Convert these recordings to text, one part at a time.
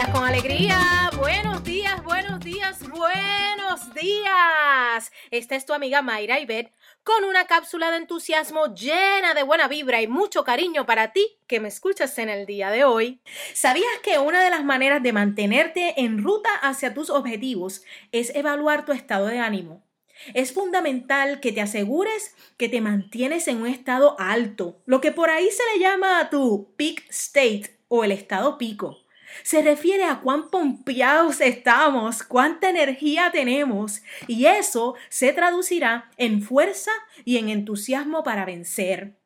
días con alegría. Buenos días, buenos días, buenos días. Esta es tu amiga Mayra Ibet con una cápsula de entusiasmo llena de buena vibra y mucho cariño para ti que me escuchas en el día de hoy. ¿Sabías que una de las maneras de mantenerte en ruta hacia tus objetivos es evaluar tu estado de ánimo? Es fundamental que te asegures que te mantienes en un estado alto, lo que por ahí se le llama tu peak state o el estado pico. Se refiere a cuán pompeados estamos, cuánta energía tenemos, y eso se traducirá en fuerza y en entusiasmo para vencer.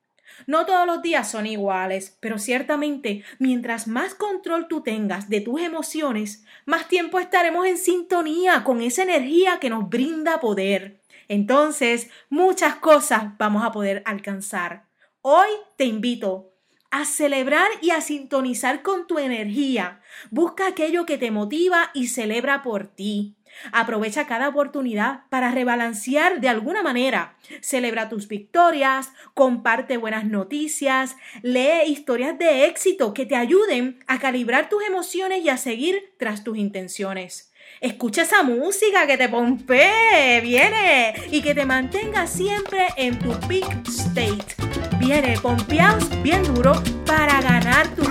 No todos los días son iguales, pero ciertamente mientras más control tú tengas de tus emociones, más tiempo estaremos en sintonía con esa energía que nos brinda poder. Entonces, muchas cosas vamos a poder alcanzar. Hoy te invito a celebrar y a sintonizar con tu energía. Busca aquello que te motiva y celebra por ti. Aprovecha cada oportunidad para rebalancear de alguna manera. Celebra tus victorias, comparte buenas noticias, lee historias de éxito que te ayuden a calibrar tus emociones y a seguir tras tus intenciones. Escucha esa música que te pompee, viene y que te mantenga siempre en tu peak state. Viene pompeados bien duro para ganar tu